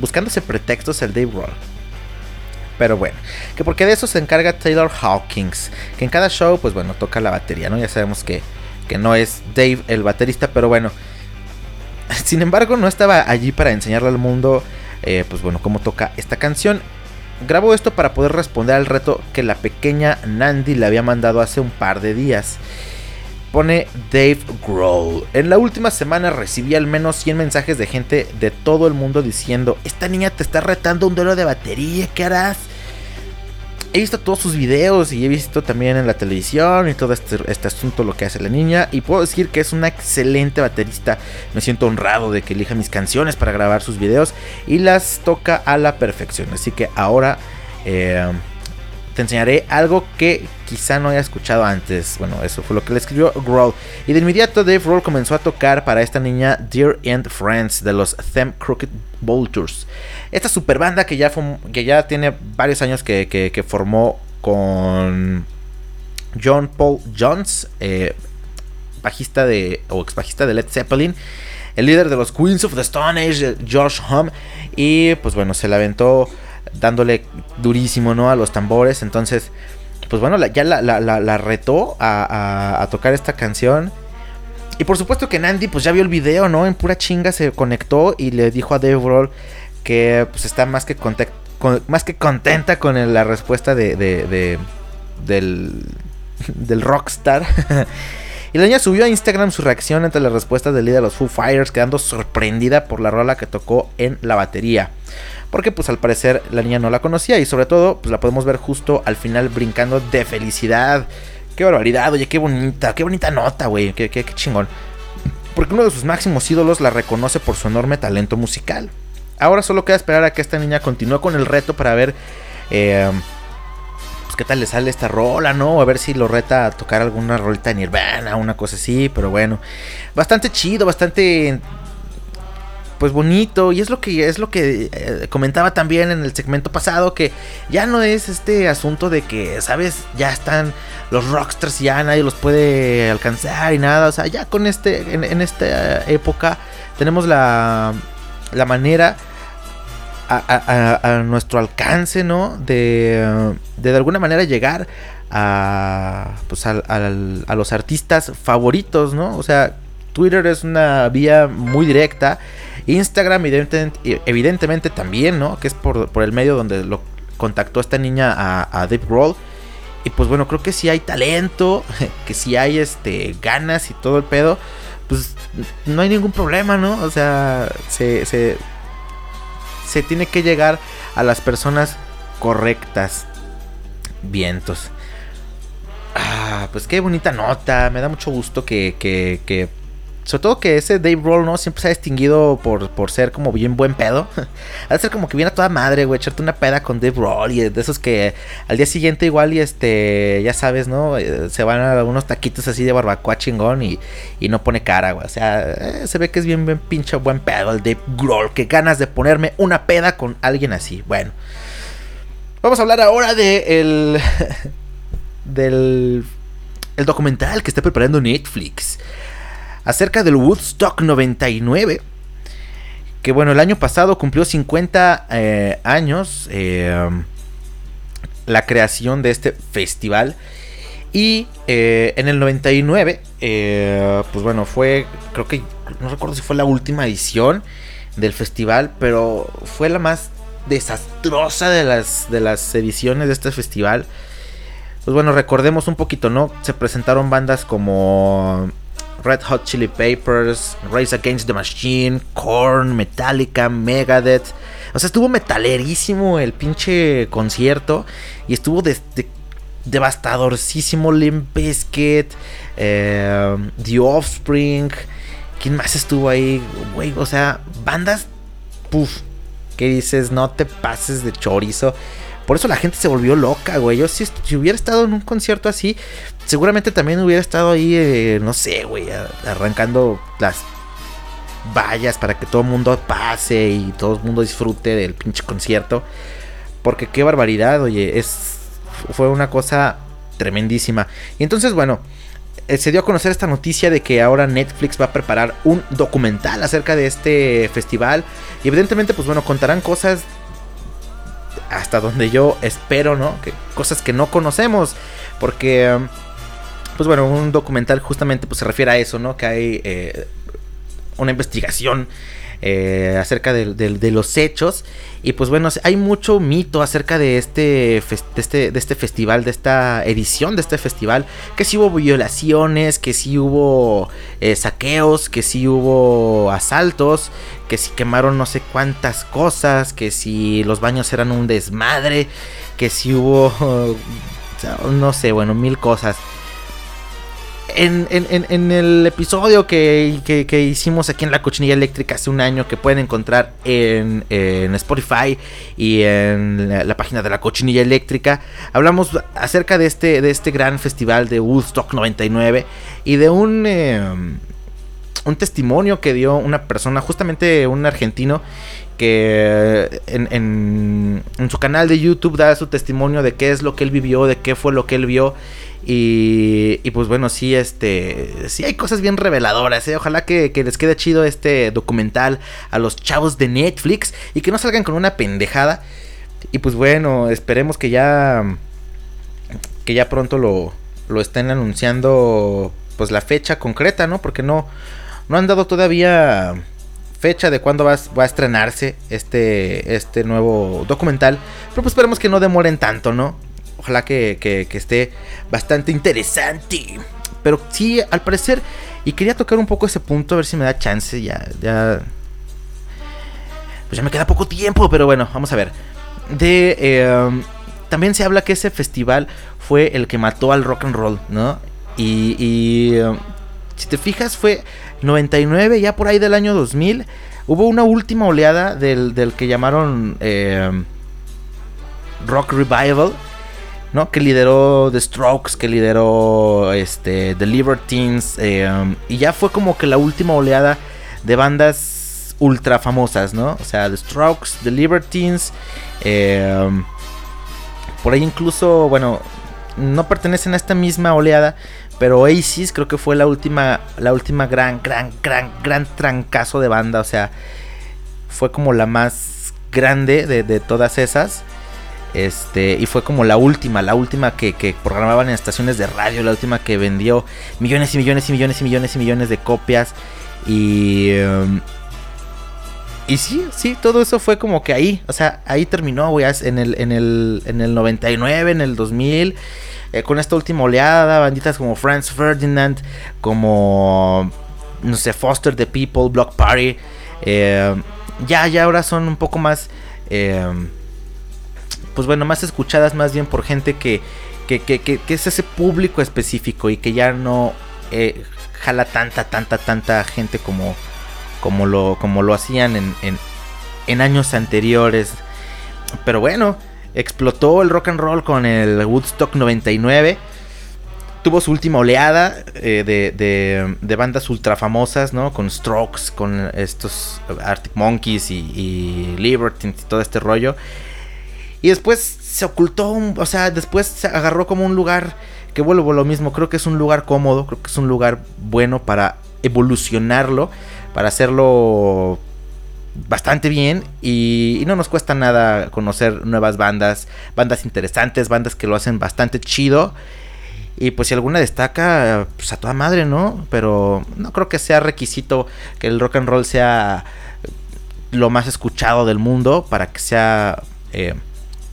A: buscándose pretextos el Dave Roll. Pero bueno, que porque de eso se encarga Taylor Hawkins, que en cada show, pues bueno, toca la batería, ¿no? Ya sabemos que, que no es Dave el baterista, pero bueno. Sin embargo, no estaba allí para enseñarle al mundo, eh, pues bueno, cómo toca esta canción. Grabó esto para poder responder al reto que la pequeña Nandy le había mandado hace un par de días pone Dave Grohl. En la última semana recibí al menos 100 mensajes de gente de todo el mundo diciendo, esta niña te está retando un duelo de batería, ¿qué harás? He visto todos sus videos y he visto también en la televisión y todo este, este, asunto lo que hace la niña y puedo decir que es una excelente baterista. Me siento honrado de que elija mis canciones para grabar sus videos y las toca a la perfección. Así que ahora... Eh, te enseñaré algo que quizá no haya escuchado antes. Bueno, eso fue lo que le escribió Grohl. Y de inmediato Dave Grohl comenzó a tocar para esta niña Dear End Friends de los Them Crooked Vultures. Esta super banda que ya, que ya tiene varios años que, formó con John Paul Jones, eh, bajista de, o ex bajista de Led Zeppelin. El líder de los Queens of the Stone Age, Josh Hum. Y pues bueno, se la aventó dándole durísimo, ¿no? A los tambores. Entonces, pues bueno, ya la, retó a, tocar esta canción. Y por supuesto que Nandy, pues ya vio el video, ¿no? En pura chinga se conectó y le dijo a Dave Roll que pues está más que, más que contenta con la respuesta de, de, del, del rockstar. y la niña subió a Instagram su reacción ante la respuesta del líder de los Foo Fighters, quedando sorprendida por la rola que tocó en la batería porque pues al parecer la niña no la conocía y sobre todo pues la podemos ver justo al final brincando de felicidad. Qué barbaridad, oye, qué bonita, qué bonita nota, güey, qué, qué, chingón. Porque uno de sus máximos ídolos la reconoce por su enorme talento musical. Ahora solo queda esperar a que esta niña continúe con el reto para ver eh, qué tal le sale esta rola, ¿no? A ver si lo reta a tocar alguna rolita de Nirvana, una cosa así, pero bueno, bastante chido, bastante pues bonito. Y es lo que es lo que eh, comentaba también en el segmento pasado que ya no es este asunto de que sabes ya están los rockstars ya nadie los puede alcanzar y nada. O sea ya con este en, esta época tenemos la la manera a, nuestro alcance no de, de, de alguna manera llegar a pues a, a los artistas favoritos no o sea Twitter es una vía muy directa Instagram, evidentemente, también, ¿no? Que es por, el medio donde lo contactó esta niña a, Dave Grohl. Y pues bueno, creo que si hay talento, que si hay este ganas y todo el pedo, pues no hay ningún problema, ¿no? O sea, se, se, se tiene que llegar a las personas correctas. Vientos. Ah, pues qué bonita nota. Me da mucho gusto que, que, que sobre todo que ese Dave Roll, ¿no? Siempre se ha distinguido por, por ser como bien buen pedo. ha de ser como que viene a toda madre, güey. Echarte una peda con Dave Roll y de esos que al día siguiente igual y este, ya sabes, ¿no? Eh, se van a unos taquitos así de barbacoa chingón y, y no pone cara, güey. O sea, eh, se ve que es bien, bien pinche buen pedo el Dave Grohl. Que ganas de ponerme una peda con alguien así. Bueno. Vamos a hablar ahora de el... del... El documental que está preparando Netflix acerca del Woodstock 99. Que bueno, el año pasado cumplió 50 eh, años eh, la creación de este festival. Y eh, en el 99, pues bueno, fue, creo que, no recuerdo si fue la última edición del festival, pero fue la más desastrosa de las, de las ediciones de este festival. Pues bueno, recordemos un poquito, ¿no? Se presentaron bandas como Red Hot Chili Papers, Race Against the Machine, Korn, Metallica, Megadeth. O sea, estuvo metalerísimo el pinche concierto. Y estuvo de, devastadorcísimo Limp eh, The Offspring. ¿Quién más estuvo ahí? Güey, o sea, bandas. Puf. ¿Qué dices? No te pases de chorizo. Por eso la gente se volvió loca, güey. Yo si, si hubiera estado en un concierto así, seguramente también hubiera estado ahí, eh, no sé, güey, arrancando las vallas para que todo el mundo pase y todo el mundo disfrute del pinche concierto. Porque qué barbaridad, oye, es fue una cosa tremendísima. Y entonces, bueno, eh, se dio a conocer esta noticia de que ahora Netflix va a preparar un documental acerca de este festival. Y evidentemente, pues bueno, contarán cosas hasta donde yo espero, ¿no? Que cosas que no conocemos. Porque, pues bueno, un documental justamente pues, se refiere a eso, ¿no? Que hay eh, una investigación eh, acerca de, los hechos. Y pues bueno, hay mucho mito acerca de este, de este, de este festival, de esta edición de este festival. Que si hubo violaciones, que si hubo eh, saqueos, que si hubo asaltos, que si quemaron no sé cuántas cosas, que si los baños eran un desmadre, que si hubo, no sé, bueno, mil cosas en, el episodio que, hicimos aquí en la cochinilla eléctrica hace un año, que pueden encontrar en, Spotify y en la, página de la cochinilla eléctrica, hablamos acerca de este, de este gran festival de Woodstock 99 y de un, em, un testimonio que dio una persona, justamente un argentino, que en, en, su canal de YouTube da su testimonio de qué es lo que él vivió, de qué fue lo que él vio y, y, pues bueno, sí, este, sí hay cosas bien reveladoras, ¿eh? Ojalá que, les quede chido este documental a los chavos de Netflix y que no salgan con una pendejada. Y pues bueno, esperemos que ya, que ya pronto lo, lo estén anunciando, pues la fecha concreta, ¿no? Porque no, no han dado todavía fecha de cuándo va, va, a estrenarse este, este nuevo documental. Pero pues esperemos que no demoren tanto, ¿no? Ojalá que, esté bastante interesante. Pero sí, al parecer, y quería tocar un poco ese punto, a ver si me da chance. Ya, ya. Pues ya me queda poco tiempo, pero bueno, vamos a ver. De. Em, también se habla que ese festival fue el que mató al rock and roll, ¿no? Y. y em, si te fijas, fue 99, ya por ahí del año 2000. Hubo una última oleada del, del que llamaron. Em, rock Revival ¿no? Que lideró The Strokes, que lideró este, The Libertines. Eh, y ya fue como que la última oleada de bandas ultra famosas, ¿no? O sea, The Strokes, The Libertines. Eh, por ahí incluso, bueno, no pertenecen a esta misma oleada. Pero Oasis creo que fue la última, la última gran, gran, gran, gran trancazo de banda. O sea, fue como la más grande de, todas esas. Este, y fue como la última, la última que, programaban en estaciones de radio, la última que vendió millones y millones y millones y millones y millones de copias. Y. Um, y sí, sí, todo eso fue como que ahí, o sea, ahí terminó, güey, en el, en, el, en el 99, en el 2000. Eh, con esta última oleada, banditas como Franz Ferdinand, como, no sé, Foster the People, Block Party, eh, ya, ya ahora son un poco más, eh, pues bueno, más escuchadas más bien por gente que, que, que, que, es ese público específico y que ya no jala tanta, tanta, tanta gente como, como, lo, como lo hacían en, en, en años anteriores. Pero bueno, explotó el rock and roll con el Woodstock 99. Tuvo su última oleada eh, de, de, bandas ultra famosas, ¿no? Con Strokes, con estos Arctic Monkeys y, y Libertines y todo este rollo. Y después se ocultó, o sea, después se agarró como un lugar que vuelvo lo mismo. Creo que es un lugar cómodo, creo que es un lugar bueno para evolucionarlo, para hacerlo bastante bien y, no nos cuesta nada conocer nuevas bandas, bandas interesantes, bandas que lo hacen bastante chido. Y pues si alguna destaca, pues a toda madre, ¿no? Pero no creo que sea requisito que el rock and roll sea lo más escuchado del mundo para que sea eh,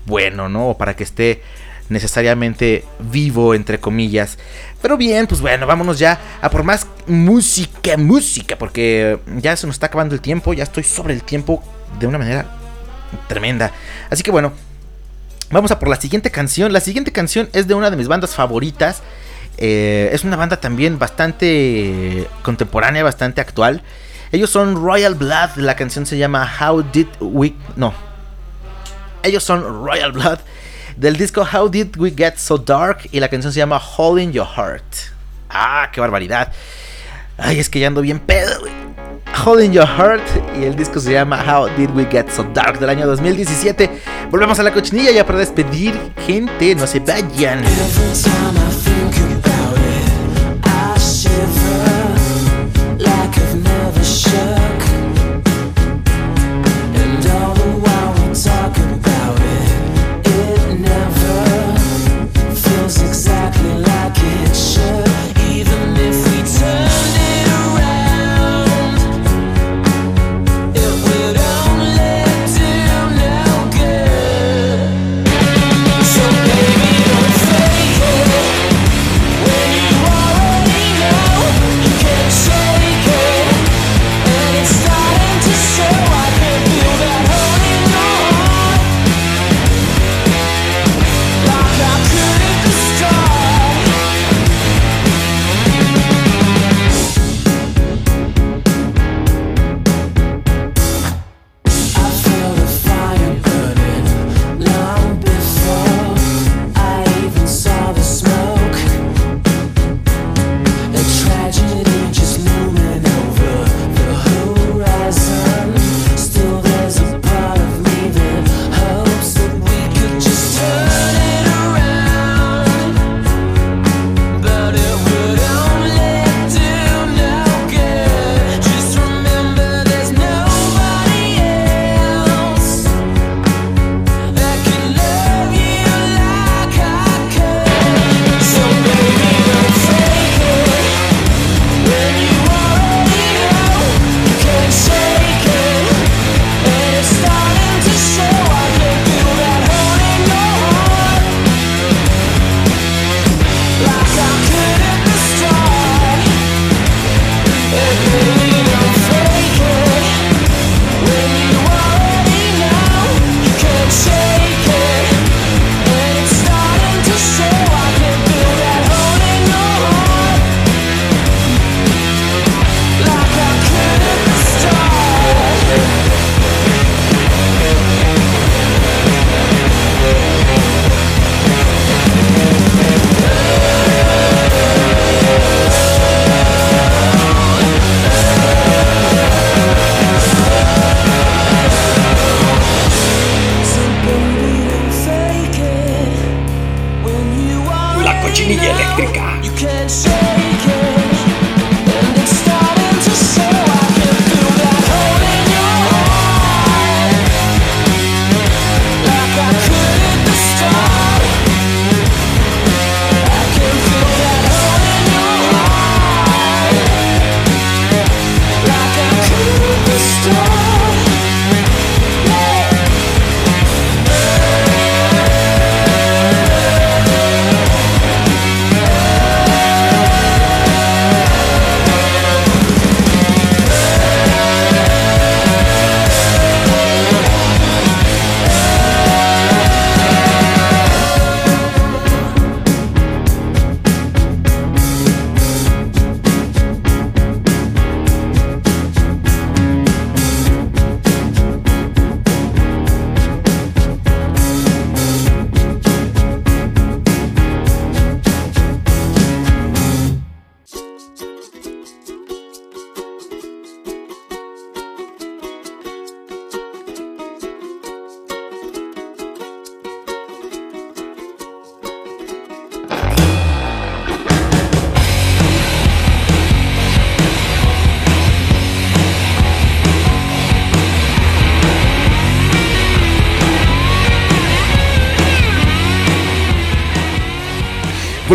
A: bueno, ¿no? O para que esté necesariamente vivo, entre comillas. Pero bien, pues bueno, vámonos ya a por más música, música, porque ya se nos está acabando el tiempo, ya estoy sobre el tiempo de una manera tremenda. Así que bueno, vamos a por la siguiente canción. La siguiente canción es de una de mis bandas favoritas. Eh, es una banda también bastante contemporánea, bastante actual. Ellos son Royal Blood, la canción se llama How Did We... No. Ellos son Royal Blood del disco How Did We Get So Dark y la canción se llama Holding Your Heart. Ah, qué barbaridad. Ay, es que ya ando bien pedo, Holding Your Heart y el disco se llama How Did We Get So Dark del año 2017. Volvemos a la cochinilla ya para despedir gente, no se vayan.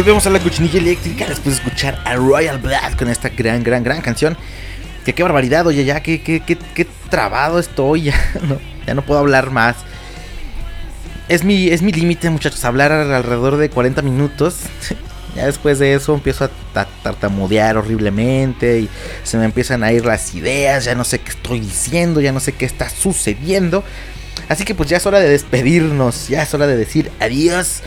A: Volvemos a la cochinilla eléctrica después de escuchar a Royal Blood con esta gran, gran, gran canción. Que qué barbaridad, oye, ya, qué, qué, qué, qué trabado estoy, ya no, ya no puedo hablar más. Es mi, es mi límite, muchachos, hablar alrededor de 40 minutos. Ya después de eso empiezo a tartamudear horriblemente y se me empiezan a ir las ideas, ya no sé qué estoy diciendo, ya no sé qué está sucediendo. Así que pues ya es hora de despedirnos, ya es hora de decir adiós.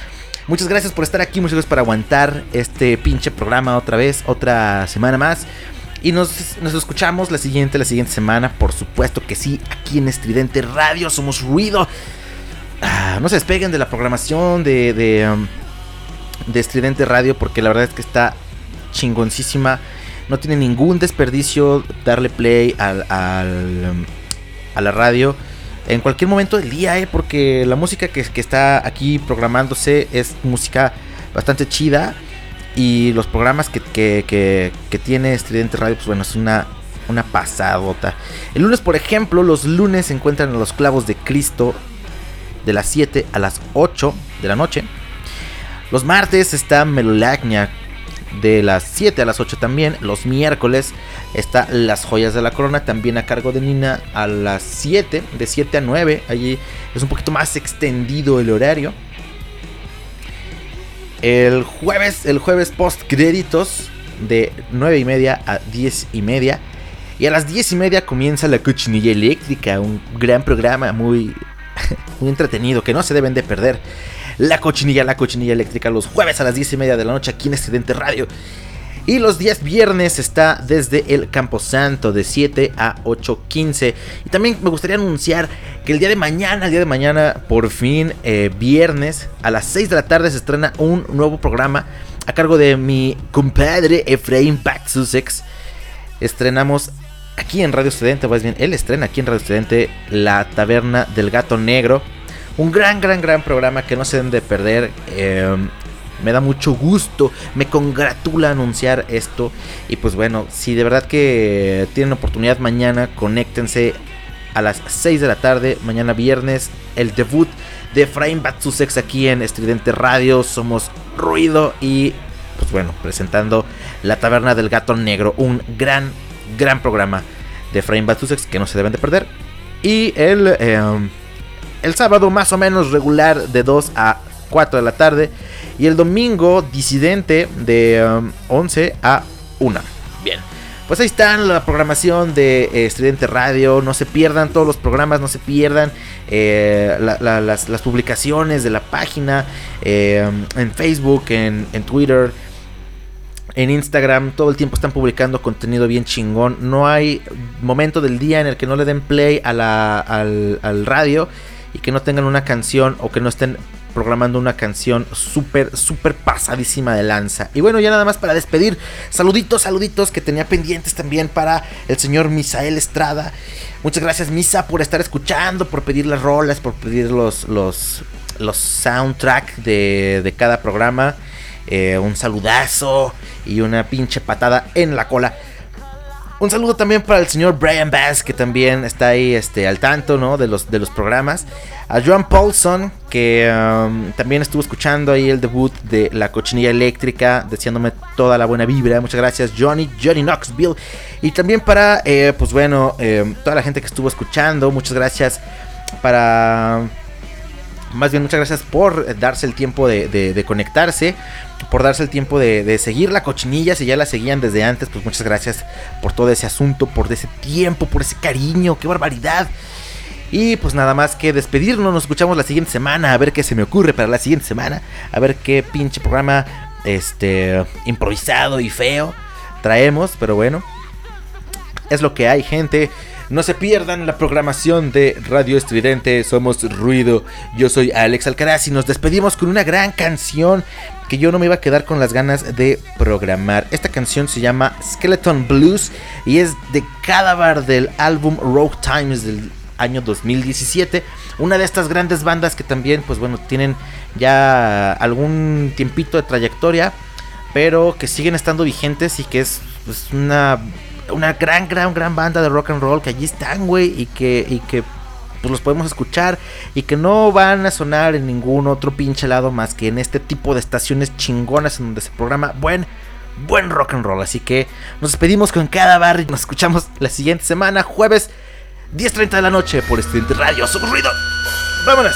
A: Muchas gracias por estar aquí, muchas gracias por aguantar este pinche programa otra vez, otra semana más. Y nos, nos, escuchamos la siguiente, la siguiente semana, por supuesto que sí, aquí en Estridente Radio somos ruido. Ah, no se despeguen de la programación de, de, um, de, Estridente Radio porque la verdad es que está chingoncísima. No tiene ningún desperdicio darle play al, al, um, a la radio en cualquier momento del día, ¿eh? porque la música que, que está aquí programándose es música bastante chida. Y los programas que, que, que, tiene Estridente Radio, pues bueno, es una, una pasadota. El lunes, por ejemplo, los lunes se encuentran los clavos de Cristo de las 7 a las 8 de la noche. Los martes está Melolagnia de las 7 a las 8 también. Los miércoles está Las Joyas de la Corona, también a cargo de Nina a las 7, de 7 a 9. Allí es un poquito más extendido el horario. El jueves, el jueves post créditos de 9 y media a 10 y media. Y a las 10 y media comienza la cochinilla eléctrica, un gran programa muy, muy entretenido que no se deben de perder. La cochinilla, la cochinilla eléctrica, los jueves a las 10 y media de la noche aquí en Estudiante Radio. Y los días viernes está desde el Camposanto de 7 a 8.15. Y también me gustaría anunciar que el día de mañana, el día de mañana, por fin, eh, viernes, a las 6 de la tarde se estrena un nuevo programa a cargo de mi compadre Efraín Pack Sussex. Estrenamos aquí en Radio Estudiante, más bien, él estrena aquí en Radio Estudiante La Taberna del Gato Negro. Un gran, gran, gran programa que no se deben de perder. Eh, me da mucho gusto, me congratula anunciar esto. Y pues bueno, si de verdad que tienen oportunidad mañana, conéctense a las 6 de la tarde, mañana viernes, el debut de Efraín Batsusex aquí en Estridente Radio. Somos Ruido y pues bueno, presentando La Taberna del Gato Negro, un gran, gran programa de Efraín Batsusex que no se deben de perder. Y el, eh, el sábado más o menos regular de 2 a 4 de la tarde. Y el domingo, disidente de 11 um, a 1. Bien. Pues ahí están la programación de eh, Estridente Radio. No se pierdan todos los programas, no se pierdan eh, las, publicaciones de la página eh, en Facebook, en, Twitter, en Instagram. Todo el tiempo están publicando contenido bien chingón. No hay momento del día en el que no le den play a la, al, al radio y que no tengan una canción o que no estén programando una canción súper, súper pasadísima de lanza. Y bueno, ya nada más para despedir, saluditos, saluditos que tenía pendientes también para el señor Misael Estrada. Muchas gracias Misa por estar escuchando, por pedir las rolas, por pedir los, los, los soundtrack de, de cada programa. Eh, un saludazo y una pinche patada en la cola. Un saludo también para el señor Brian Bass, que también está ahí este, al tanto ¿no? de, los, de los programas. A Joan Paulson, que um, también estuvo escuchando ahí el debut de La Cochinilla Eléctrica, deseándome toda la buena vibra. Muchas gracias, Johnny, Johnny Knoxville. Y también para, eh, pues bueno, eh, toda la gente que estuvo escuchando. Muchas gracias para más bien muchas gracias por darse el tiempo de, conectarse, por darse el tiempo de, seguir la cochinilla, si ya la seguían desde antes, pues muchas gracias por todo ese asunto, por ese tiempo, por ese cariño, qué barbaridad. Y pues nada más que despedirnos, nos escuchamos la siguiente semana, a ver qué se me ocurre para la siguiente semana, a ver qué pinche programa este improvisado y feo traemos, pero bueno, es lo que hay, gente. No se pierdan la programación de Radio Estridente, somos Ruido. Yo soy Alex Alcaraz y nos despedimos con una gran canción que yo no me iba a quedar con las ganas de programar. Esta canción se llama Skeleton Blues y es de Cadaver del álbum Rogue Times del año 2017. Una de estas grandes bandas que también, pues bueno, tienen ya algún tiempito de trayectoria, pero que siguen estando vigentes y que es pues, una una gran, gran, gran banda de rock and roll que allí están, güey, y que, y que
E: pues los podemos escuchar y que no van a sonar en ningún otro pinche lado más que en este tipo de estaciones chingonas en donde se programa buen buen rock and roll. Así que nos despedimos con cada barrio y nos escuchamos la siguiente semana, jueves 10.30 de la noche por Estudiante Radio. Somos ruido. Vámonos.